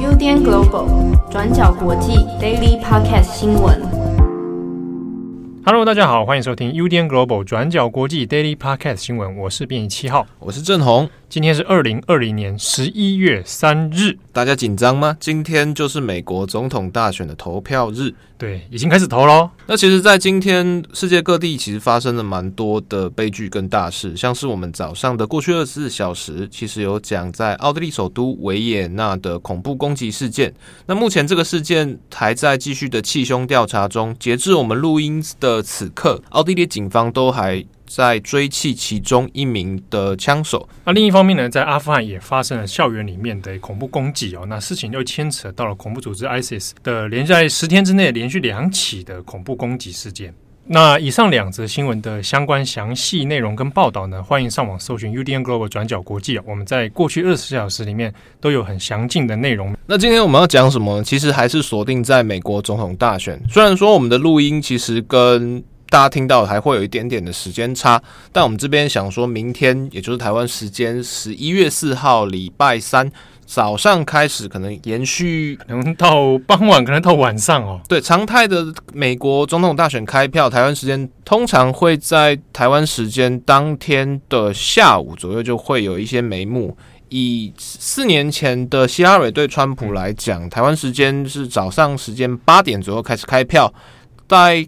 UDN Global 转角国际 Daily Podcast 新闻。Hello，大家好，欢迎收听 UDN Global 转角国际 Daily Podcast 新闻。我是编译七号，我是郑红。今天是二零二零年十一月三日，大家紧张吗？今天就是美国总统大选的投票日，对，已经开始投喽。那其实，在今天世界各地其实发生了蛮多的悲剧跟大事，像是我们早上的过去二十四小时，其实有讲在奥地利首都维也纳的恐怖攻击事件。那目前这个事件还在继续的气胸调查中，截至我们录音的此刻，奥地利警方都还在追弃其中一名的枪手。那另一方面呢，在阿富汗也发生了校园里面的恐怖攻击哦。那事情又牵扯到了恐怖组织 ISIS 的连在十天之内连续两起的恐怖攻击事件。那以上两则新闻的相关详细内容跟报道呢，欢迎上网搜寻 UDN Global 转角国际。我们在过去二十四小时里面都有很详尽的内容。那今天我们要讲什么？其实还是锁定在美国总统大选。虽然说我们的录音其实跟大家听到还会有一点点的时间差，但我们这边想说明天，也就是台湾时间十一月四号礼拜三早上开始，可能延续，可能到傍晚，可能到晚上哦。对，常态的美国总统大选开票，台湾时间通常会在台湾时间当天的下午左右就会有一些眉目。以四年前的希拉蕊对川普来讲，台湾时间是早上时间八点左右开始开票，在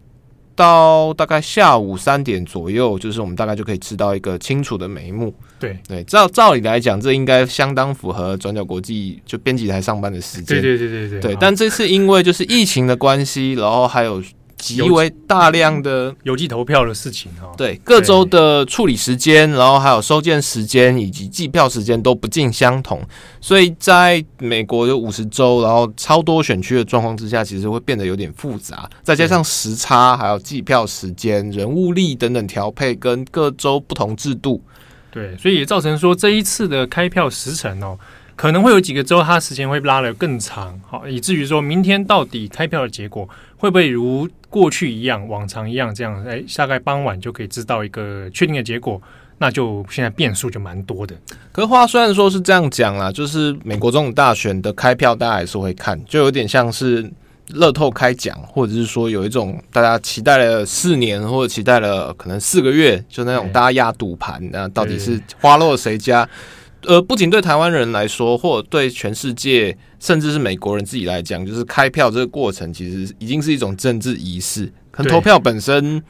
到大概下午三点左右，就是我们大概就可以知道一个清楚的眉目。对对，照照理来讲，这应该相当符合转角国际就编辑台上班的时间。对对对对对。对，但这次因为就是疫情的关系，然后还有。极为大量的邮寄投票的事情哈，对各州的处理时间，然后还有收件时间以及计票时间都不尽相同，所以在美国有五十州，然后超多选区的状况之下，其实会变得有点复杂。再加上时差，还有计票时间、人物力等等调配，跟各州不同制度，对，所以也造成说这一次的开票时程哦，可能会有几个州它时间会拉得更长，好，以至于说明天到底开票的结果会不会如过去一样，往常一样，这样，哎，大概傍晚就可以知道一个确定的结果，那就现在变数就蛮多的。可是话虽然说是这样讲啦，就是美国总统大选的开票，大家还是会看，就有点像是乐透开奖，或者是说有一种大家期待了四年，或者期待了可能四个月，就那种大家压赌盘，那到底是花落谁家？呃，不仅对台湾人来说，或者对全世界，甚至是美国人自己来讲，就是开票这个过程，其实已经是一种政治仪式。可能投票本身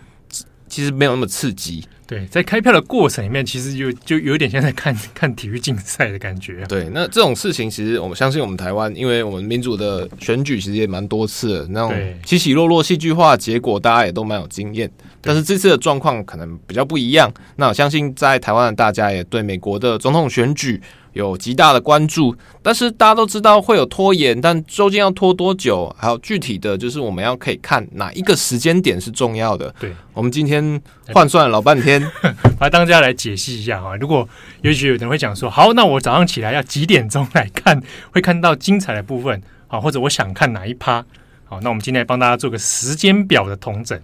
其实没有那么刺激。对，在开票的过程里面，其实就就有点像在看看体育竞赛的感觉。对，那这种事情，其实我们相信，我们台湾，因为我们民主的选举其实也蛮多次的，那种起起落落、戏剧化的结果，大家也都蛮有经验。但是这次的状况可能比较不一样。那我相信，在台湾的大家也对美国的总统选举。有极大的关注，但是大家都知道会有拖延，但究竟要拖多久？还有具体的就是我们要可以看哪一个时间点是重要的。对，我们今天换算了老半天，来当家来解析一下啊。如果也许有人会讲说，好，那我早上起来要几点钟来看，会看到精彩的部分啊，或者我想看哪一趴？好，那我们今天来帮大家做个时间表的统整。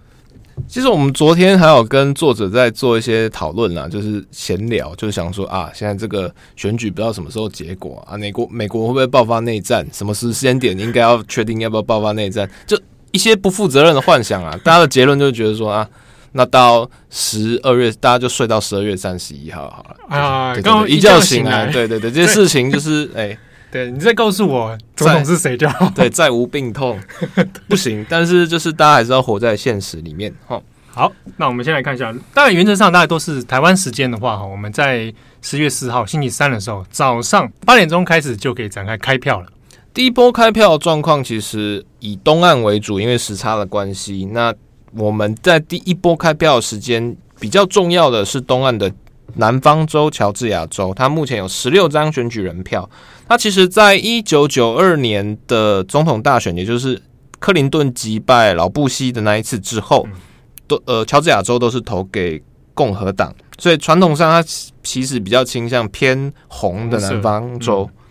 其实我们昨天还有跟作者在做一些讨论啦，就是闲聊，就是想说啊，现在这个选举不知道什么时候结果啊，美国美国会不会爆发内战？什么时间点应该要确定要不要爆发内战？就一些不负责任的幻想啊！大家的结论就是觉得说啊，那到十二月，大家就睡到十二月三十一号好了啊，一觉醒来，对对对，这些事情就是 哎。对，你再告诉我总统是谁就好。对，再无病痛 不行，但是就是大家还是要活在现实里面。哈，好，那我们先来看一下，大概原则上大概都是台湾时间的话，哈，我们在十月四号星期三的时候早上八点钟开始就可以展开开票了。第一波开票的状况其实以东岸为主，因为时差的关系。那我们在第一波开票的时间比较重要的是东岸的。南方州乔治亚州，它目前有十六张选举人票。它其实，在一九九二年的总统大选，也就是克林顿击败老布希的那一次之后，都呃，乔治亚州都是投给共和党，所以传统上他其实比较倾向偏红的南方州。对。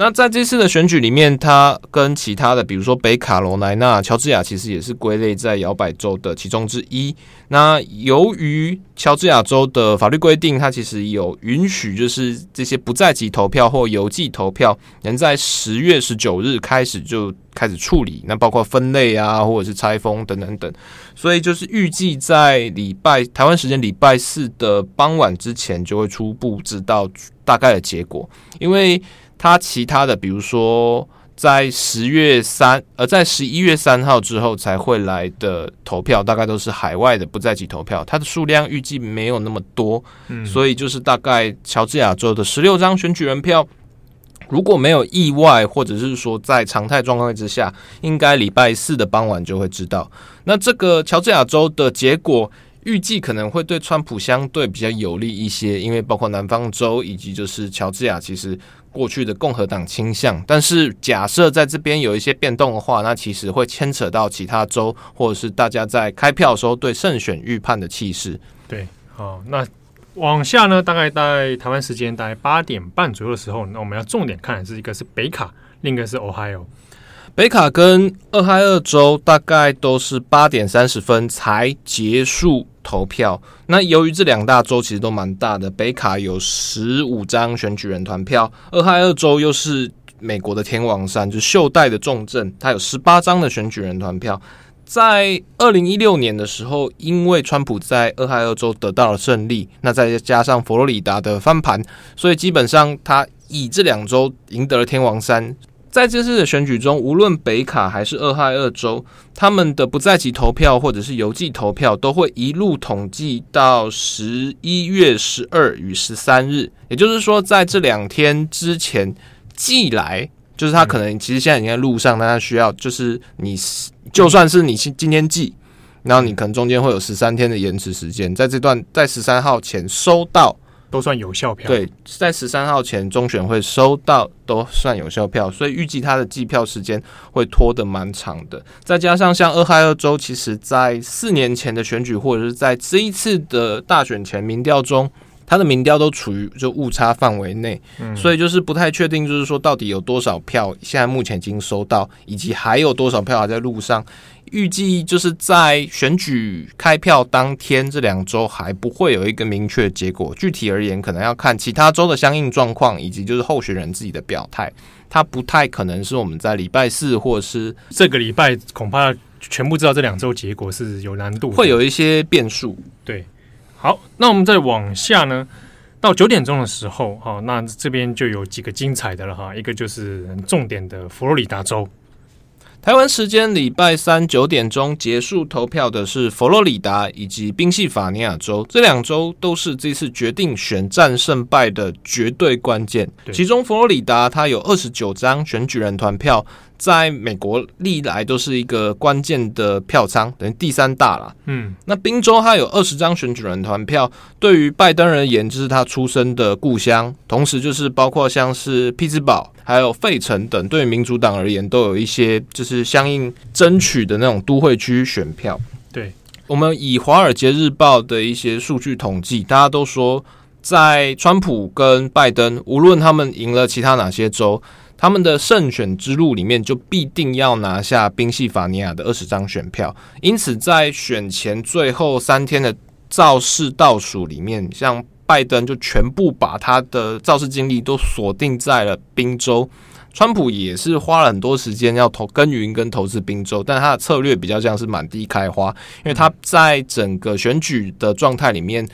那在这次的选举里面，它跟其他的，比如说北卡罗来纳、乔治亚，其实也是归类在摇摆州的其中之一。那由于乔治亚州的法律规定，它其实有允许，就是这些不在籍投票或邮寄投票，能在十月十九日开始就开始处理。那包括分类啊，或者是拆封等等等。所以就是预计在礼拜台湾时间礼拜四的傍晚之前，就会初步知道大概的结果，因为。它其他的，比如说在十月三，呃，在十一月三号之后才会来的投票，大概都是海外的不在籍投票，它的数量预计没有那么多，嗯，所以就是大概乔治亚州的十六张选举人票，如果没有意外，或者是说在常态状况之下，应该礼拜四的傍晚就会知道。那这个乔治亚州的结果。预计可能会对川普相对比较有利一些，因为包括南方州以及就是乔治亚，其实过去的共和党倾向。但是假设在这边有一些变动的话，那其实会牵扯到其他州，或者是大家在开票的时候对胜选预判的气势。对，好，那往下呢，大概在台湾时间大概八点半左右的时候，那我们要重点看的是一个是北卡，另一个是 Ohio。北卡跟俄亥俄州大概都是八点三十分才结束投票。那由于这两大州其实都蛮大的，北卡有十五张选举人团票，俄亥俄州又是美国的天王山，就是袖带的重镇，它有十八张的选举人团票。在二零一六年的时候，因为川普在俄亥俄州得到了胜利，那再加上佛罗里达的翻盘，所以基本上他以这两州赢得了天王山。在这次的选举中，无论北卡还是俄亥俄州，他们的不在籍投票或者是邮寄投票都会一路统计到十一月十二与十三日。也就是说，在这两天之前寄来，就是他可能其实现在已经在路上，但他需要就是你就算是你今天寄，然后你可能中间会有十三天的延迟时间，在这段在十三号前收到。都算有效票。对，在十三号前中选会收到都算有效票，所以预计他的计票时间会拖得蛮长的。再加上像俄亥俄州，其实在四年前的选举或者是在这一次的大选前民调中，它的民调都处于就误差范围内，嗯，所以就是不太确定，就是说到底有多少票现在目前已经收到，以及还有多少票还在路上。预计就是在选举开票当天，这两周还不会有一个明确结果。具体而言，可能要看其他州的相应状况，以及就是候选人自己的表态。他不太可能是我们在礼拜四或是这个礼拜，恐怕全部知道这两周结果是有难度，会有一些变数。对，好，那我们再往下呢，到九点钟的时候，哈，那这边就有几个精彩的了哈，一个就是很重点的佛罗里达州。台湾时间礼拜三九点钟结束投票的是佛罗里达以及宾夕法尼亚州，这两州都是这次决定选战胜败的绝对关键。其中佛罗里达它有二十九张选举人团票。在美国历来都是一个关键的票仓，等于第三大了。嗯，那宾州它有二十张选举人团票，对于拜登而言，就是他出生的故乡，同时就是包括像是匹兹堡、还有费城等，对民主党而言，都有一些就是相应争取的那种都会区选票。对，我们以《华尔街日报》的一些数据统计，大家都说，在川普跟拜登，无论他们赢了其他哪些州。他们的胜选之路里面，就必定要拿下宾夕法尼亚的二十张选票。因此，在选前最后三天的造势倒数里面，像拜登就全部把他的造势精力都锁定在了宾州。川普也是花了很多时间要投耕耘跟投资宾州，但他的策略比较像是满地开花，因为他在整个选举的状态里面。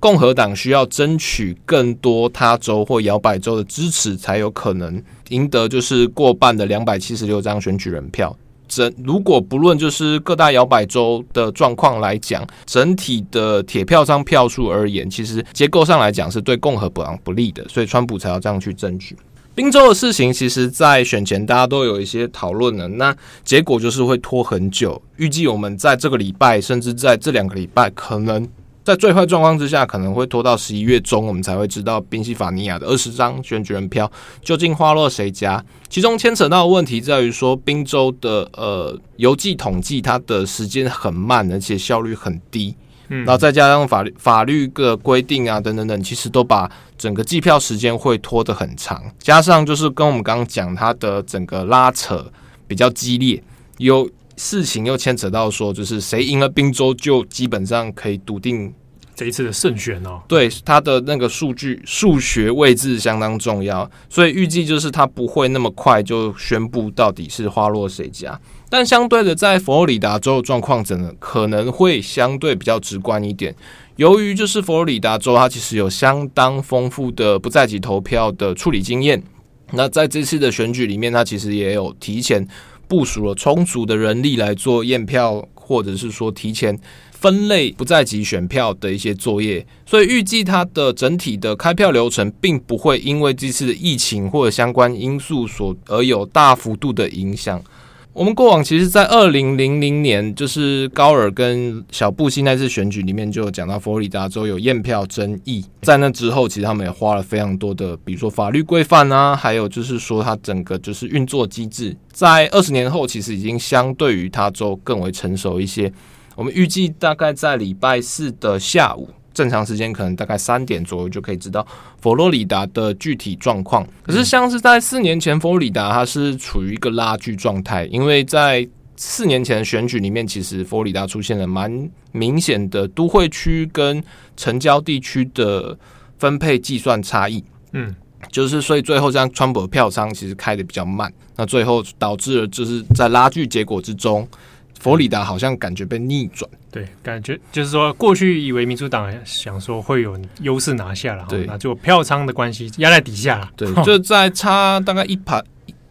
共和党需要争取更多他州或摇摆州的支持，才有可能赢得就是过半的两百七十六张选举人票。整如果不论就是各大摇摆州的状况来讲，整体的铁票仓票数而言，其实结构上来讲是对共和党不利的，所以川普才要这样去争取。宾州的事情，其实在选前大家都有一些讨论了，那结果就是会拖很久。预计我们在这个礼拜，甚至在这两个礼拜，可能。在最坏状况之下，可能会拖到十一月中，我们才会知道宾夕法尼亚的二十张选举人票究竟花落谁家。其中牵扯到的问题在于说，宾州的呃邮寄统计它的时间很慢，而且效率很低。嗯，然后再加上法律法律的规定啊，等等等，其实都把整个计票时间会拖得很长。加上就是跟我们刚刚讲，它的整个拉扯比较激烈，有事情又牵扯到说，就是谁赢了宾州，就基本上可以笃定。这一次的胜选哦，对，他的那个数据数学位置相当重要，所以预计就是他不会那么快就宣布到底是花落谁家。但相对的，在佛罗里达州状况真的可能会相对比较直观一点，由于就是佛罗里达州它其实有相当丰富的不在籍投票的处理经验，那在这次的选举里面，它其实也有提前部署了充足的人力来做验票，或者是说提前。分类不在籍选票的一些作业，所以预计它的整体的开票流程并不会因为这次的疫情或者相关因素所而有大幅度的影响。我们过往其实，在二零零零年，就是高尔跟小布希那次选举里面，就有讲到佛罗里达州有验票争议。在那之后，其实他们也花了非常多的，比如说法律规范啊，还有就是说它整个就是运作机制，在二十年后，其实已经相对于他州更为成熟一些。我们预计大概在礼拜四的下午，正常时间可能大概三点左右就可以知道佛罗里达的具体状况。可是，像是在四年前，佛罗里达它是处于一个拉锯状态，因为在四年前的选举里面，其实佛罗里达出现了蛮明显的都会区跟城郊地区的分配计算差异。嗯，就是所以最后这样，川普的票仓其实开的比较慢，那最后导致了就是在拉锯结果之中。佛罗里达好像感觉被逆转，对，感觉就是说，过去以为民主党想说会有优势拿下了，对，那就票仓的关系压在底下，对，就在差大概一排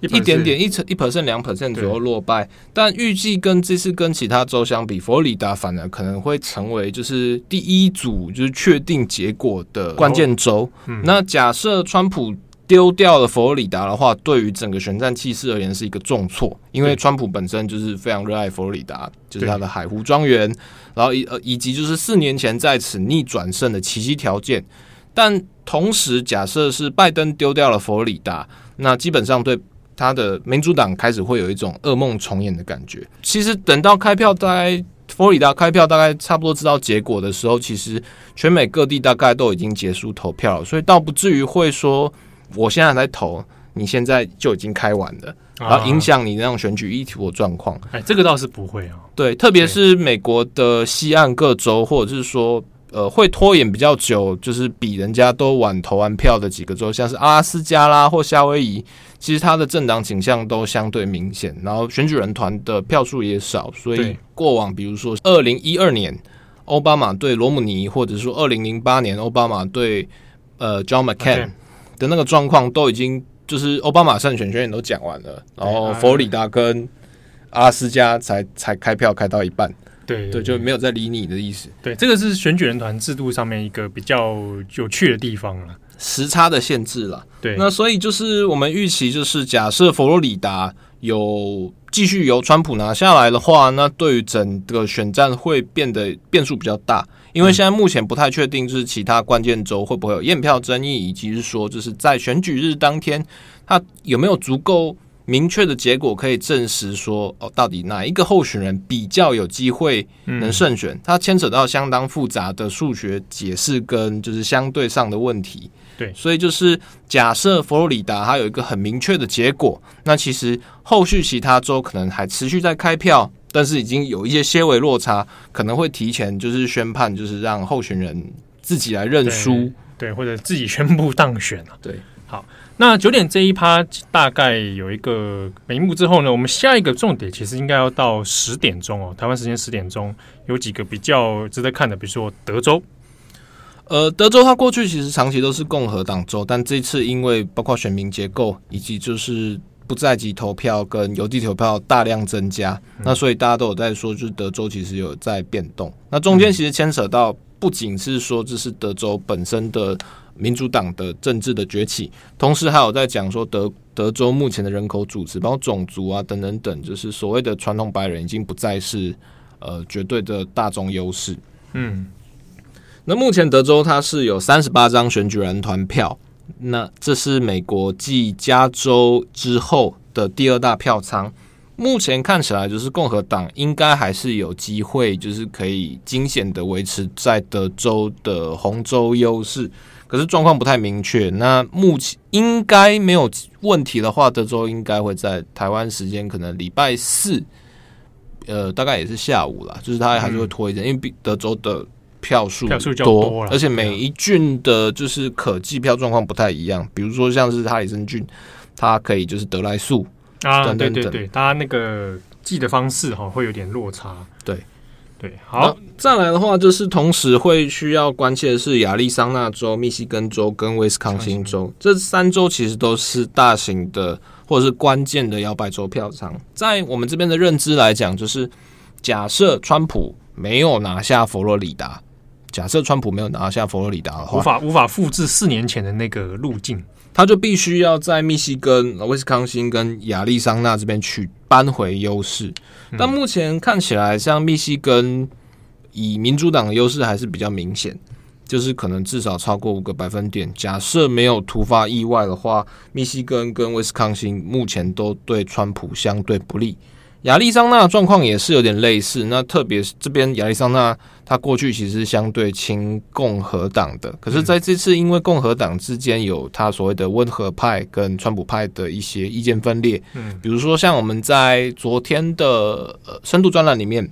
一点点一成一 percent 两 percent 左右落败，但预计跟这次跟其他州相比，佛罗里达反而可能会成为就是第一组就是确定结果的关键州。嗯，那假设川普。丢掉了佛罗里达的话，对于整个选战气势而言是一个重挫，因为川普本身就是非常热爱佛罗里达，就是他的海湖庄园，然后以呃以及就是四年前在此逆转胜的奇迹条件。但同时，假设是拜登丢掉了佛罗里达，那基本上对他的民主党开始会有一种噩梦重演的感觉。其实等到开票，大概佛罗里达开票大概差不多知道结果的时候，其实全美各地大概都已经结束投票了，所以倒不至于会说。我现在在投，你现在就已经开完了，然后影响你那种选举议题的状况。哎，这个倒是不会啊。对，特别是美国的西岸各州，或者是说，呃，会拖延比较久，就是比人家都晚投完票的几个州，像是阿拉斯加啦或夏威夷，其实它的政党倾向都相对明显，然后选举人团的票数也少，所以过往比如说二零一二年奥巴马对罗姆尼，或者说二零零八年奥巴马对呃 John McCain。的那个状况都已经就是奥巴马胜选宣言都讲完了，然后佛罗里达跟阿拉斯加才才开票开到一半，对对，对，就没有再理你的意思。对，这个是选举人团制度上面一个比较有趣的地方了，时差的限制了。对，那所以就是我们预期就是假设佛罗里达有继续由川普拿下来的话，那对于整个选战会变得变数比较大。因为现在目前不太确定，就是其他关键州会不会有验票争议，以及是说，就是在选举日当天，他有没有足够明确的结果可以证实说，哦，到底哪一个候选人比较有机会能胜选？它牵扯到相当复杂的数学解释跟就是相对上的问题。对，所以就是假设佛罗里达它有一个很明确的结果，那其实后续其他州可能还持续在开票。但是已经有一些些微落差，可能会提前就是宣判，就是让候选人自己来认输，对，或者自己宣布当选啊。对，好，那九点这一趴大概有一个眉目之后呢，我们下一个重点其实应该要到十点钟哦，台湾时间十点钟有几个比较值得看的，比如说德州，呃，德州它过去其实长期都是共和党州，但这次因为包括选民结构以及就是。不在籍投票跟邮递投票大量增加，嗯，那所以大家都有在说，就是德州其实有在变动。那中间其实牵扯到不仅是说这是德州本身的民主党的政治的崛起，同时还有在讲说德德州目前的人口组织，包括种族啊等等等，就是所谓的传统白人已经不再是呃绝对的大众优势。嗯，那目前德州它是有三十八张选举人团票。那这是美国继加州之后的第二大票仓，目前看起来，就是共和党应该还是有机会，就是可以惊险的维持在德州的红州优势。可是状况不太明确。那目前应该没有问题的话，德州应该会在台湾时间可能礼拜四，呃，大概也是下午啦，就是他还是会拖一阵，嗯、因为德州的票数票数较多，而且每一郡的就是可计票状况不太一样。比如说像是哈里森郡，它可以就是得来速。啊，等等等对对对，大家那个记的方式哈会有点落差。对对，好，再来的话就是同时会需要关切的是亚利桑那州、密西根州跟威斯康星州这三州，其实都是大型的或者是关键的摇摆州票仓。在我们这边的认知来讲，就是假设川普没有拿下佛罗里达，假设川普没有拿下佛罗里达的话，无法无法复制四年前的那个路径。他就必须要在密西根、威斯康星跟亚利桑那这边去扳回优势，但目前看起来，像密西根以民主党的优势还是比较明显，就是可能至少超过五个百分点。假设没有突发意外的话，密西根跟威斯康星目前都对川普相对不利。亚利桑那状况也是有点类似，那特别是这边亚利桑那，它过去其实是相对亲共和党的，可是在这次因为共和党之间有它所谓的温和派跟川普派的一些意见分裂，嗯，比如说像我们在昨天的呃深度专栏里面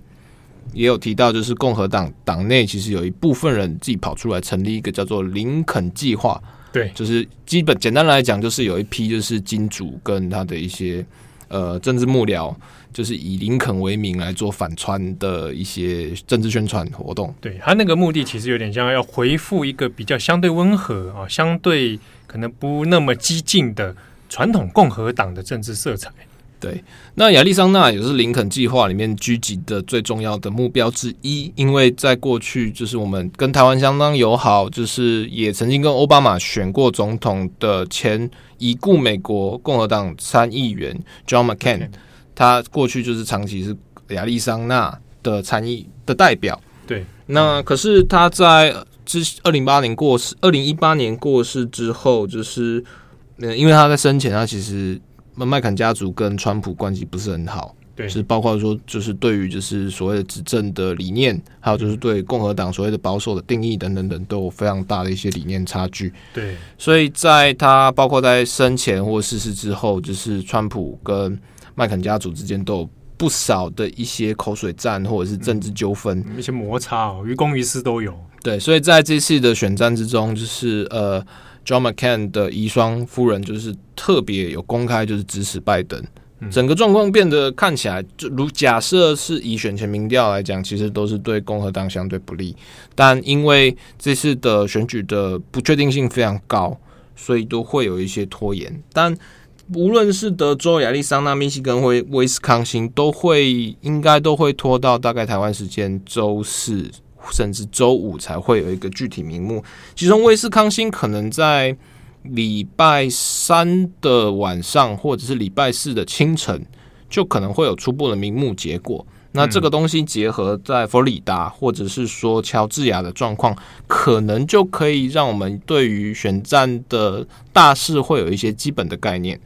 也有提到，就是共和党党内其实有一部分人自己跑出来成立一个叫做林肯计划，对，就是基本简单来讲，就是有一批就是金主跟他的一些呃政治幕僚。就是以林肯为名来做反川的一些政治宣传活动。对，他那个目的其实有点像要回复一个比较相对温和啊，相对可能不那么激进的传统共和党的政治色彩。对，那亚利桑那也是林肯计划里面狙击的最重要的目标之一，因为在过去就是我们跟台湾相当友好，就是也曾经跟奥巴马选过总统的前已故美国共和党参议员 John McCain。他过去就是长期是亚利桑那的参议的代表，对。那可是他在之二零八年过世，二零一八年过世之后，就是嗯，因为他在生前，他其实麦肯家族跟川普关系不是很好，对。是包括说，就是对于就是所谓的执政的理念，还有就是对共和党所谓的保守的定义等等等，都有非常大的一些理念差距，对。所以在他包括在生前或逝世之后，就是川普跟麦肯家族之间都有不少的一些口水战，或者是政治纠纷、嗯，一些摩擦哦，于公于私都有。对，所以在这次的选战之中，就是呃，John McCain 的遗孀夫人就是特别有公开就是支持拜登，嗯、整个状况变得看起来，就如假设是以选前民调来讲，其实都是对共和党相对不利，但因为这次的选举的不确定性非常高，所以都会有一些拖延，但。无论是德州、亚利桑那、密西根或威斯康星，都会应该都会拖到大概台湾时间周四甚至周五才会有一个具体名目。其中威斯康星可能在礼拜三的晚上或者是礼拜四的清晨就可能会有初步的名目结果。那这个东西结合在佛罗里达或者是说乔治亚的状况，可能就可以让我们对于选战的大势会有一些基本的概念。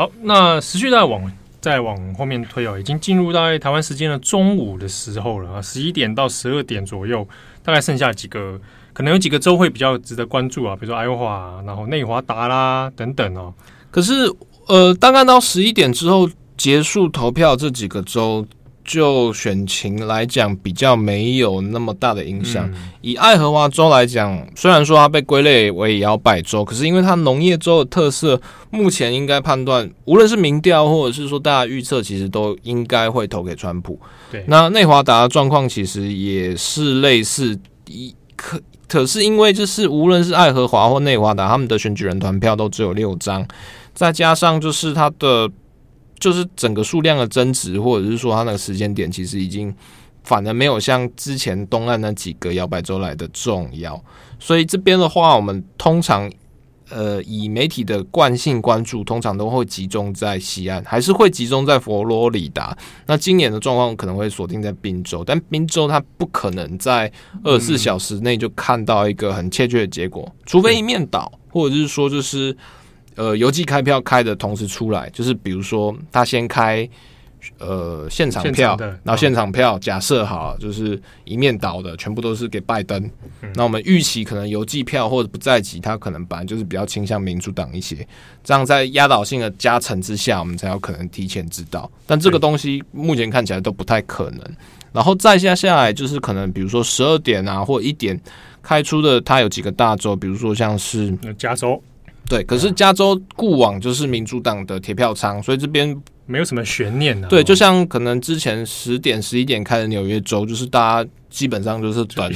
好，那持续在往再往后面推哦，已经进入到台湾时间的中午的时候了啊，十一点到十二点左右，大概剩下几个，可能有几个州会比较值得关注啊，比如说爱荷华，然后内华达啦等等哦。可是呃，大概到十一点之后结束投票这几个州。就选情来讲，比较没有那么大的影响。嗯、以爱荷华州来讲，虽然说它被归类为摇摆州，可是因为它农业州的特色，目前应该判断，无论是民调或者是说大家预测，其实都应该会投给川普。对，那内华达的状况其实也是类似，一可可是因为就是无论是爱荷华或内华达，他们的选举人团票都只有六张，再加上就是它的。就是整个数量的增值，或者是说它那个时间点，其实已经反而没有像之前东岸那几个摇摆州来的重要。所以这边的话，我们通常呃以媒体的惯性关注，通常都会集中在西岸，还是会集中在佛罗里达。那今年的状况可能会锁定在宾州，但宾州它不可能在二十四小时内就看到一个很确切的结果，除非一面倒，或者是说就是。呃邮寄开票开的同时出来，就是比如说他先开。呃，现场票，场然后现场票假设好，就是一面倒的，全部都是给拜登。嗯、那我们预期可能邮寄票或者不在籍，他可能本来就是比较倾向民主党一些。这样在压倒性的加成之下，我们才有可能提前知道。但这个东西目前看起来都不太可能。然后再下下来就是可能，比如说十二点啊，或一点开出的，它有几个大洲，比如说像是加州，对，可是加州固往就是民主党的铁票仓，所以这边。没有什么悬念的，对，就像可能之前十点、十一点开的纽约州，就是大家基本上就是等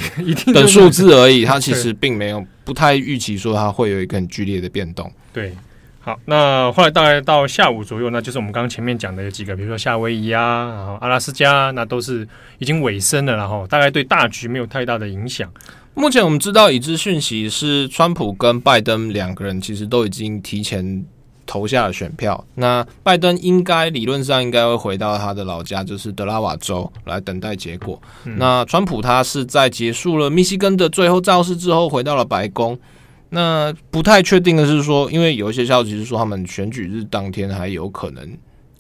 等 数字而已，它其实并没有不太预期说它会有一个很剧烈的变动。对，好，那后来大概到下午左右，那就是我们刚刚前面讲的有几个，比如说夏威夷啊，然后阿拉斯加，那都是已经尾声了，然后大概对大局没有太大的影响。目前我们知道已知讯息是，川普跟拜登两个人其实都已经提前。投下了选票，那拜登应该理论上应该会回到他的老家，就是德拉瓦州来等待结果。嗯、那川普他是在结束了密西根的最后造势之后回到了白宫。那不太确定的是说，因为有一些消息是说他们选举日当天还有可能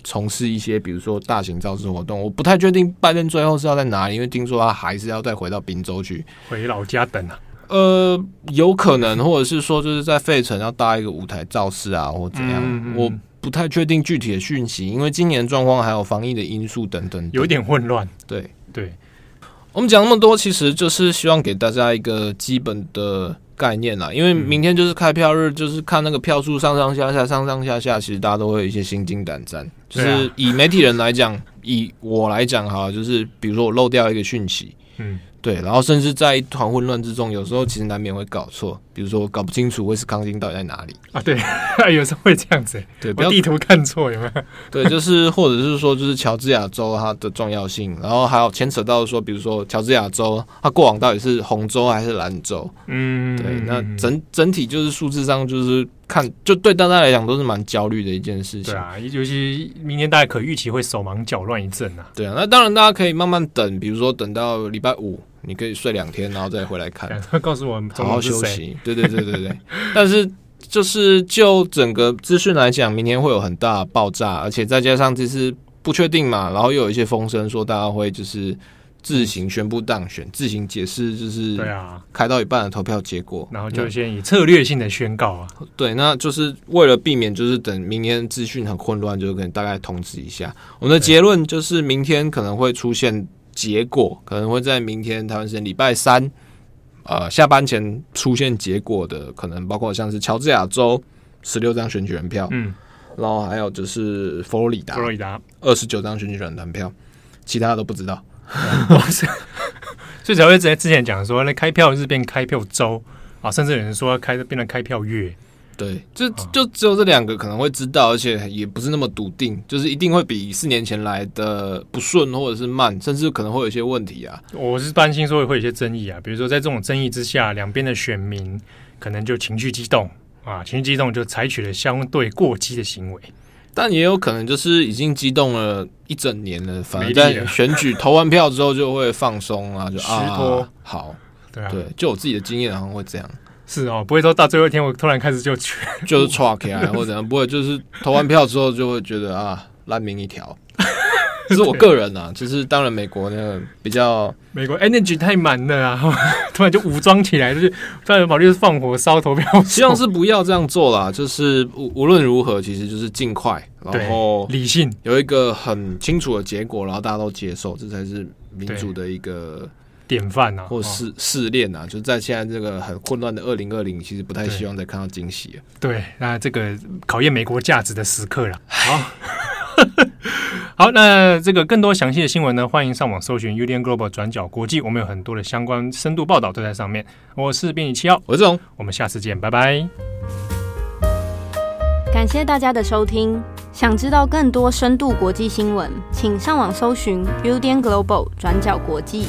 从事一些，比如说大型造势活动。我不太确定拜登最后是要在哪里，因为听说他还是要再回到宾州去，回老家等啊。呃，有可能，或者是说，就是在费城要搭一个舞台造势啊，或怎样，嗯嗯、我不太确定具体的讯息，因为今年状况还有防疫的因素等等，等，有点混乱。对对，我们讲那么多，其实就是希望给大家一个基本的概念啦。因为明天就是开票日，就是看那个票数上上下下，上上下下，其实大家都会有一些心惊胆战。就是以媒体人来讲，以我来讲哈，就是比如说我漏掉一个讯息，嗯。对，然后甚至在一团混乱之中，有时候其实难免会搞错，比如说搞不清楚威斯康星到底在哪里啊？对，有时候会这样子，对，不要地图看错有没有？对，就是或者是说，就是乔治亚州它的重要性，然后还有牵扯到说，比如说乔治亚州它过往到底是红州还是蓝州？嗯，对，那整整体就是数字上就是。看，就对大家来讲都是蛮焦虑的一件事情。对啊，尤其明天大家可预期会手忙脚乱一阵啊。对啊，那当然大家可以慢慢等，比如说等到礼拜五，你可以睡两天，然后再回来看。告诉我们好好休息。对对对对对。但是就是就整个资讯来讲，明天会有很大爆炸，而且再加上这次不确定嘛，然后又有一些风声说大家会就是。自行宣布当选，自行解释就是对啊，开到一半的投票结果，然后就先以策略性的宣告啊。对，那就是为了避免就是等明天资讯很混乱，就可能大概通知一下。我们的结论就是明天可能会出现结果，可能会在明天台湾时间礼拜三，呃，下班前出现结果的可能包括像是乔治亚州十六张选举人票，嗯，然后还有就是佛罗里达，佛罗里达二十九张选举人团票，其他都不知道。所以才会在之前讲说，那开票日变开票周啊，甚至有人说要开变成开票月。对，就就只有这两个可能会知道，而且也不是那么笃定，就是一定会比四年前来的不顺或者是慢，甚至可能会有一些问题啊。我是担心说会有一些争议啊，比如说在这种争议之下，两边的选民可能就情绪激动啊，情绪激动就采取了相对过激的行为。但也有可能就是已经激动了一整年了，反正在选举投完票之后就会放松啊，就啊 好，对啊，对，就我自己的经验，好像会这样。是哦，不会说到最后一天我突然开始就 就是唰起来或者怎样，不会，就是投完票之后就会觉得啊烂命一条。这 是我个人啊，就是当然美国那个比较美国 energy 太满了啊，突然就武装起来，就是突然跑去放火烧投票，希望是不要这样做啦。就是无无论如何，其实就是尽快，然后理性有一个很清楚的结果，然后大家都接受，这才是民主的一个典范啊，或试试炼啊。就在现在这个很混乱的二零二零，其实不太希望再看到惊喜。对，那这个考验美国价值的时刻了。好。好，那这个更多详细的新闻呢，欢迎上网搜寻 UDN Global 转角国际，我们有很多的相关深度报道都在上面。我是编辑七号，我是龙，我们下次见，拜拜。感谢大家的收听，想知道更多深度国际新闻，请上网搜寻 UDN Global 转角国际。